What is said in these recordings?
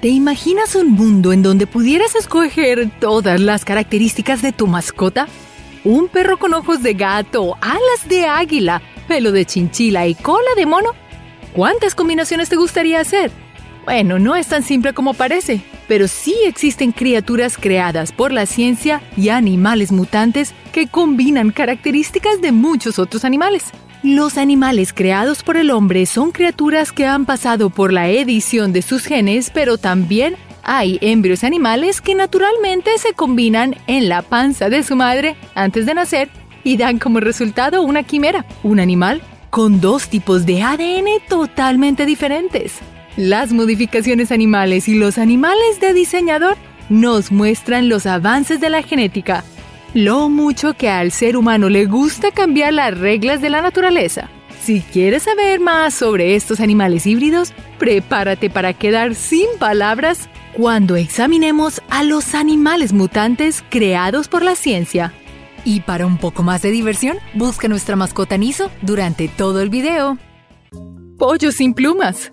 ¿Te imaginas un mundo en donde pudieras escoger todas las características de tu mascota? ¿Un perro con ojos de gato, alas de águila, pelo de chinchila y cola de mono? ¿Cuántas combinaciones te gustaría hacer? Bueno, no es tan simple como parece, pero sí existen criaturas creadas por la ciencia y animales mutantes que combinan características de muchos otros animales. Los animales creados por el hombre son criaturas que han pasado por la edición de sus genes, pero también hay embrios animales que naturalmente se combinan en la panza de su madre antes de nacer y dan como resultado una quimera, un animal con dos tipos de ADN totalmente diferentes. Las modificaciones animales y los animales de diseñador nos muestran los avances de la genética, lo mucho que al ser humano le gusta cambiar las reglas de la naturaleza. Si quieres saber más sobre estos animales híbridos, prepárate para quedar sin palabras cuando examinemos a los animales mutantes creados por la ciencia. Y para un poco más de diversión, busca nuestra mascota Niso durante todo el video. Pollo sin plumas.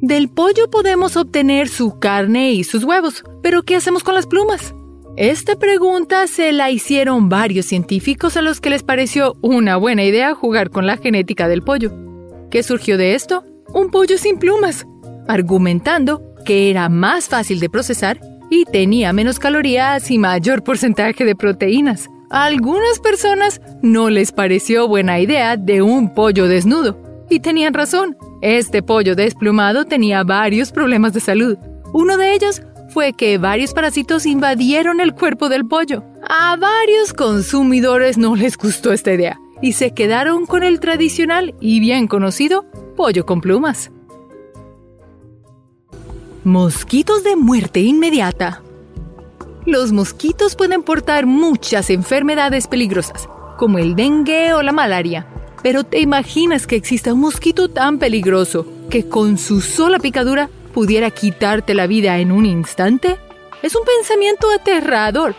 Del pollo podemos obtener su carne y sus huevos, pero ¿qué hacemos con las plumas? Esta pregunta se la hicieron varios científicos a los que les pareció una buena idea jugar con la genética del pollo. ¿Qué surgió de esto? Un pollo sin plumas, argumentando que era más fácil de procesar y tenía menos calorías y mayor porcentaje de proteínas. A algunas personas no les pareció buena idea de un pollo desnudo. Y tenían razón. Este pollo desplumado tenía varios problemas de salud. Uno de ellos fue que varios parásitos invadieron el cuerpo del pollo. A varios consumidores no les gustó esta idea y se quedaron con el tradicional y bien conocido pollo con plumas. Mosquitos de muerte inmediata. Los mosquitos pueden portar muchas enfermedades peligrosas, como el dengue o la malaria, pero ¿te imaginas que exista un mosquito tan peligroso que con su sola picadura pudiera quitarte la vida en un instante? Es un pensamiento aterrador,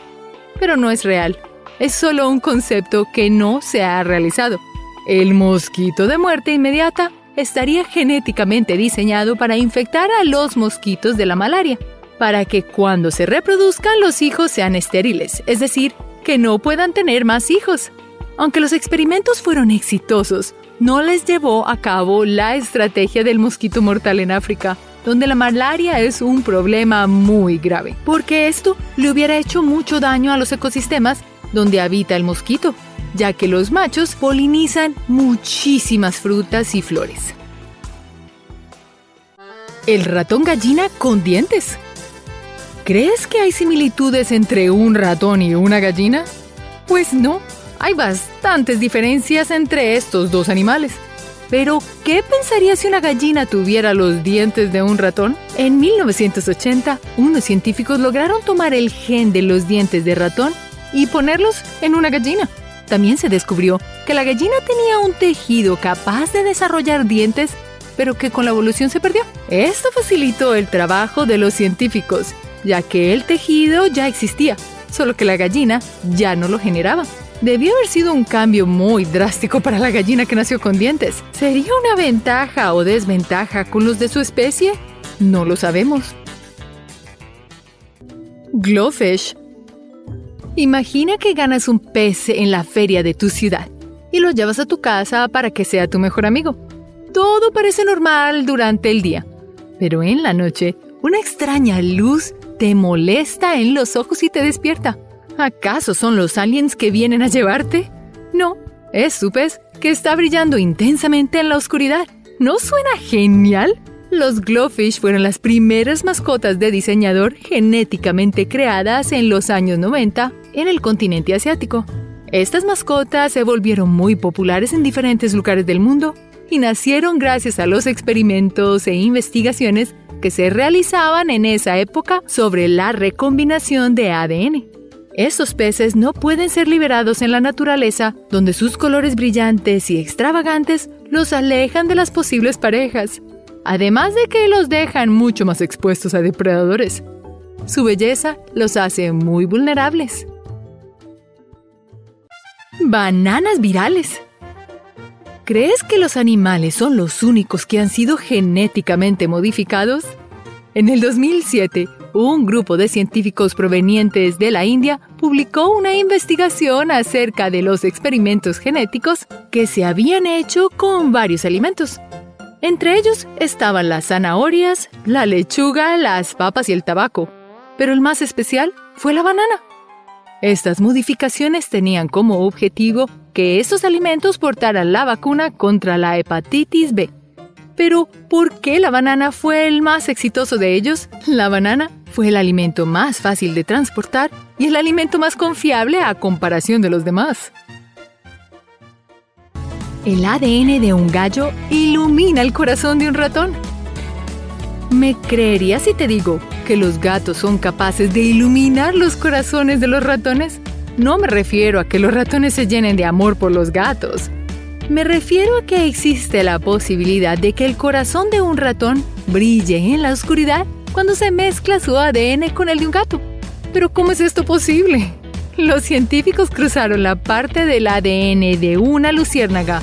pero no es real. Es solo un concepto que no se ha realizado. El mosquito de muerte inmediata estaría genéticamente diseñado para infectar a los mosquitos de la malaria, para que cuando se reproduzcan los hijos sean estériles, es decir, que no puedan tener más hijos. Aunque los experimentos fueron exitosos, no les llevó a cabo la estrategia del mosquito mortal en África, donde la malaria es un problema muy grave, porque esto le hubiera hecho mucho daño a los ecosistemas donde habita el mosquito, ya que los machos polinizan muchísimas frutas y flores. El ratón gallina con dientes. ¿Crees que hay similitudes entre un ratón y una gallina? Pues no, hay bastantes diferencias entre estos dos animales. Pero, ¿qué pensaría si una gallina tuviera los dientes de un ratón? En 1980, unos científicos lograron tomar el gen de los dientes de ratón y ponerlos en una gallina. También se descubrió que la gallina tenía un tejido capaz de desarrollar dientes, pero que con la evolución se perdió. Esto facilitó el trabajo de los científicos, ya que el tejido ya existía, solo que la gallina ya no lo generaba. Debió haber sido un cambio muy drástico para la gallina que nació con dientes. ¿Sería una ventaja o desventaja con los de su especie? No lo sabemos. Glowfish. Imagina que ganas un pez en la feria de tu ciudad y lo llevas a tu casa para que sea tu mejor amigo. Todo parece normal durante el día, pero en la noche una extraña luz te molesta en los ojos y te despierta. ¿Acaso son los aliens que vienen a llevarte? No, es tu pez que está brillando intensamente en la oscuridad. ¿No suena genial? Los glowfish fueron las primeras mascotas de diseñador genéticamente creadas en los años 90 en el continente asiático. Estas mascotas se volvieron muy populares en diferentes lugares del mundo y nacieron gracias a los experimentos e investigaciones que se realizaban en esa época sobre la recombinación de ADN. Estos peces no pueden ser liberados en la naturaleza, donde sus colores brillantes y extravagantes los alejan de las posibles parejas, además de que los dejan mucho más expuestos a depredadores. Su belleza los hace muy vulnerables. Bananas virales. ¿Crees que los animales son los únicos que han sido genéticamente modificados? En el 2007, un grupo de científicos provenientes de la India publicó una investigación acerca de los experimentos genéticos que se habían hecho con varios alimentos. Entre ellos estaban las zanahorias, la lechuga, las papas y el tabaco. Pero el más especial fue la banana. Estas modificaciones tenían como objetivo que estos alimentos portaran la vacuna contra la hepatitis B. Pero, ¿por qué la banana fue el más exitoso de ellos? La banana fue el alimento más fácil de transportar y el alimento más confiable a comparación de los demás. El ADN de un gallo ilumina el corazón de un ratón. ¿Me creerías si te digo que los gatos son capaces de iluminar los corazones de los ratones? No me refiero a que los ratones se llenen de amor por los gatos, me refiero a que existe la posibilidad de que el corazón de un ratón brille en la oscuridad cuando se mezcla su ADN con el de un gato. Pero ¿cómo es esto posible? Los científicos cruzaron la parte del ADN de una luciérnaga,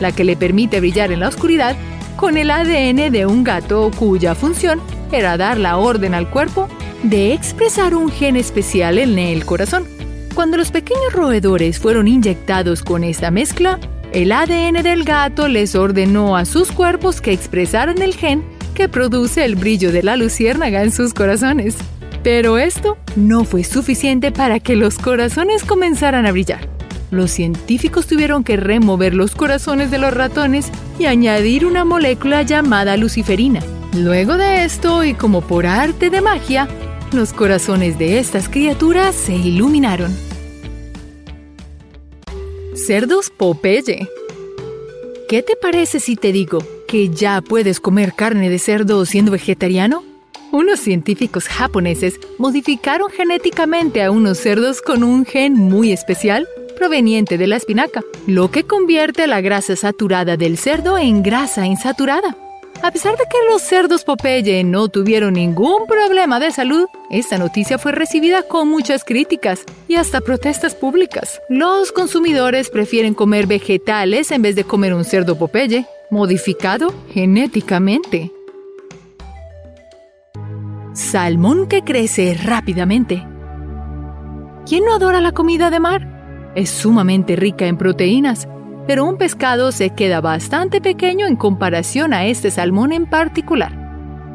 la que le permite brillar en la oscuridad, con el ADN de un gato cuya función era dar la orden al cuerpo de expresar un gen especial en el corazón. Cuando los pequeños roedores fueron inyectados con esta mezcla, el ADN del gato les ordenó a sus cuerpos que expresaran el gen que produce el brillo de la luciérnaga en sus corazones. Pero esto no fue suficiente para que los corazones comenzaran a brillar. Los científicos tuvieron que remover los corazones de los ratones y añadir una molécula llamada luciferina. Luego de esto, y como por arte de magia, los corazones de estas criaturas se iluminaron. Cerdos Popeye. ¿Qué te parece si te digo que ya puedes comer carne de cerdo siendo vegetariano? Unos científicos japoneses modificaron genéticamente a unos cerdos con un gen muy especial proveniente de la espinaca, lo que convierte la grasa saturada del cerdo en grasa insaturada. A pesar de que los cerdos Popeye no tuvieron ningún problema de salud, esta noticia fue recibida con muchas críticas y hasta protestas públicas. Los consumidores prefieren comer vegetales en vez de comer un cerdo Popeye, modificado genéticamente. Salmón que crece rápidamente. ¿Quién no adora la comida de mar? Es sumamente rica en proteínas pero un pescado se queda bastante pequeño en comparación a este salmón en particular.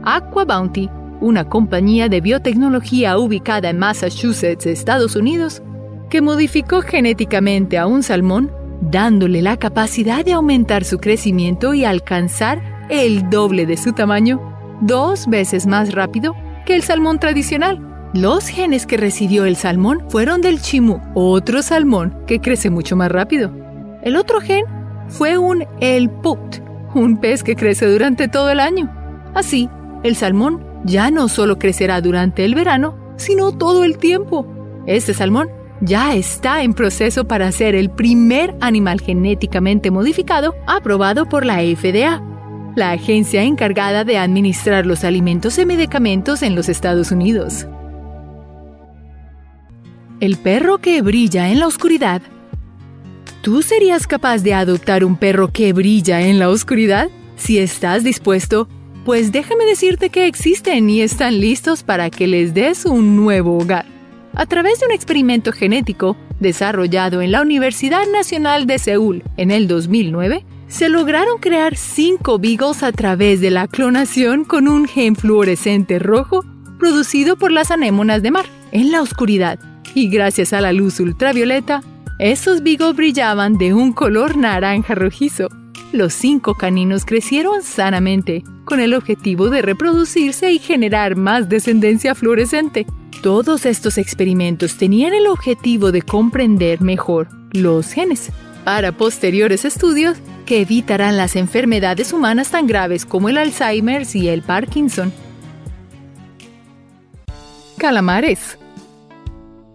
Aqua Bounty, una compañía de biotecnología ubicada en Massachusetts, Estados Unidos, que modificó genéticamente a un salmón, dándole la capacidad de aumentar su crecimiento y alcanzar el doble de su tamaño, dos veces más rápido que el salmón tradicional. Los genes que recibió el salmón fueron del chimú, otro salmón que crece mucho más rápido. El otro gen fue un elput, un pez que crece durante todo el año. Así, el salmón ya no solo crecerá durante el verano, sino todo el tiempo. Este salmón ya está en proceso para ser el primer animal genéticamente modificado aprobado por la FDA, la agencia encargada de administrar los alimentos y medicamentos en los Estados Unidos. El perro que brilla en la oscuridad ¿Tú serías capaz de adoptar un perro que brilla en la oscuridad? Si estás dispuesto, pues déjame decirte que existen y están listos para que les des un nuevo hogar. A través de un experimento genético desarrollado en la Universidad Nacional de Seúl en el 2009, se lograron crear cinco beagles a través de la clonación con un gen fluorescente rojo producido por las anémonas de mar en la oscuridad y gracias a la luz ultravioleta esos vigos brillaban de un color naranja rojizo. Los cinco caninos crecieron sanamente, con el objetivo de reproducirse y generar más descendencia fluorescente. Todos estos experimentos tenían el objetivo de comprender mejor los genes para posteriores estudios que evitarán las enfermedades humanas tan graves como el Alzheimer y el Parkinson. Calamares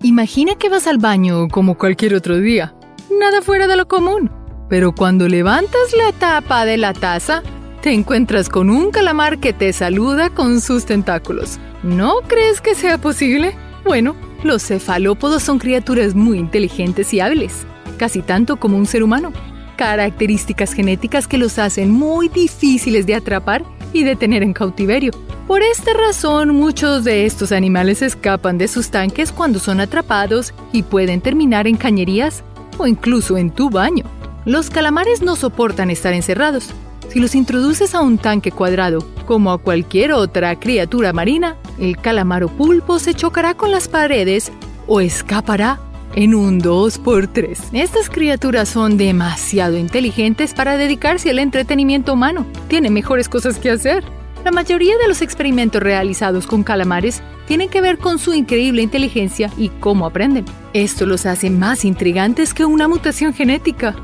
Imagina que vas al baño como cualquier otro día, nada fuera de lo común. Pero cuando levantas la tapa de la taza, te encuentras con un calamar que te saluda con sus tentáculos. ¿No crees que sea posible? Bueno, los cefalópodos son criaturas muy inteligentes y hábiles, casi tanto como un ser humano. características genéticas que los hacen muy difíciles de atrapar y de tener en cautiverio. Por esta razón, muchos de estos animales escapan de sus tanques cuando son atrapados y pueden terminar en cañerías o incluso en tu baño. Los calamares no soportan estar encerrados. Si los introduces a un tanque cuadrado, como a cualquier otra criatura marina, el calamaro pulpo se chocará con las paredes o escapará en un 2x3. Estas criaturas son demasiado inteligentes para dedicarse al entretenimiento humano. Tienen mejores cosas que hacer. La mayoría de los experimentos realizados con calamares tienen que ver con su increíble inteligencia y cómo aprenden. Esto los hace más intrigantes que una mutación genética.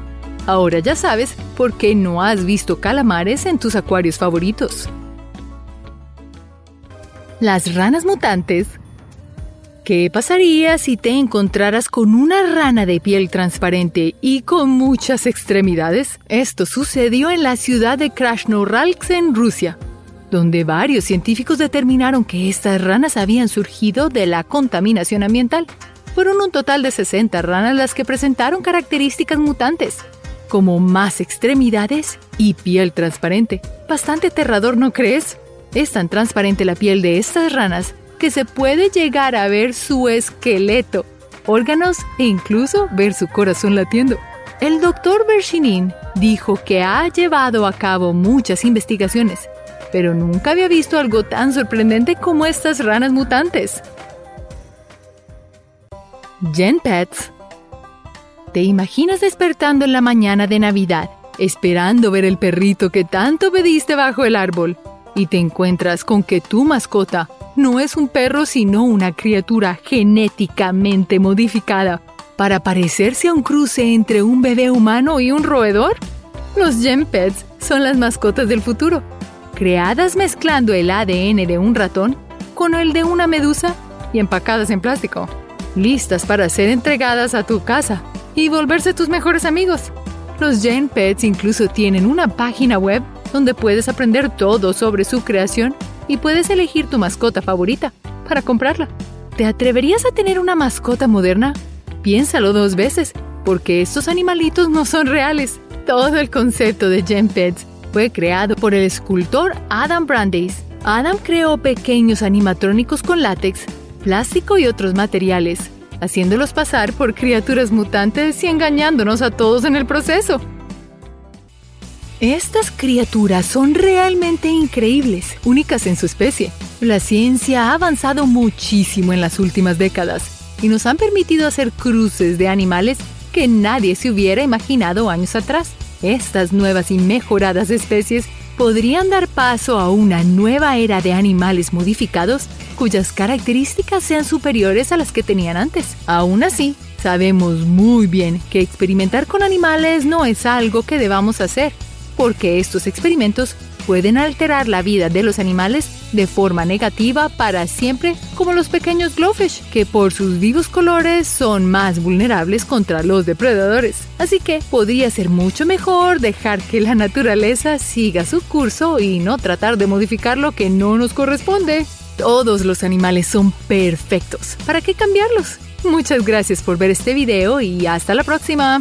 Ahora ya sabes por qué no has visto calamares en tus acuarios favoritos. Las ranas mutantes ¿Qué pasaría si te encontraras con una rana de piel transparente y con muchas extremidades? Esto sucedió en la ciudad de Krasnoyarsk en Rusia, donde varios científicos determinaron que estas ranas habían surgido de la contaminación ambiental. Fueron un total de 60 ranas las que presentaron características mutantes, como más extremidades y piel transparente. Bastante aterrador, ¿no crees? Es tan transparente la piel de estas ranas que se puede llegar a ver su esqueleto, órganos e incluso ver su corazón latiendo. El doctor Bershinin dijo que ha llevado a cabo muchas investigaciones, pero nunca había visto algo tan sorprendente como estas ranas mutantes. Gen Pets ¿Te imaginas despertando en la mañana de Navidad, esperando ver el perrito que tanto pediste bajo el árbol, y te encuentras con que tu mascota no es un perro sino una criatura genéticamente modificada para parecerse a un cruce entre un bebé humano y un roedor? Los Gen Pets son las mascotas del futuro, creadas mezclando el ADN de un ratón con el de una medusa y empacadas en plástico, listas para ser entregadas a tu casa y volverse tus mejores amigos. Los Gen Pets incluso tienen una página web donde puedes aprender todo sobre su creación y puedes elegir tu mascota favorita para comprarla. ¿Te atreverías a tener una mascota moderna? Piénsalo dos veces, porque estos animalitos no son reales. Todo el concepto de Gen Pets fue creado por el escultor Adam Brandeis. Adam creó pequeños animatrónicos con látex, plástico y otros materiales, haciéndolos pasar por criaturas mutantes y engañándonos a todos en el proceso. Estas criaturas son realmente increíbles, únicas en su especie. La ciencia ha avanzado muchísimo en las últimas décadas y nos han permitido hacer cruces de animales que nadie se hubiera imaginado años atrás. Estas nuevas y mejoradas especies podrían dar paso a una nueva era de animales modificados cuyas características sean superiores a las que tenían antes. Aún así, sabemos muy bien que experimentar con animales no es algo que debamos hacer porque estos experimentos pueden alterar la vida de los animales de forma negativa para siempre, como los pequeños glowfish, que por sus vivos colores son más vulnerables contra los depredadores. Así que podría ser mucho mejor dejar que la naturaleza siga su curso y no tratar de modificar lo que no nos corresponde. Todos los animales son perfectos. ¿Para qué cambiarlos? Muchas gracias por ver este video y hasta la próxima.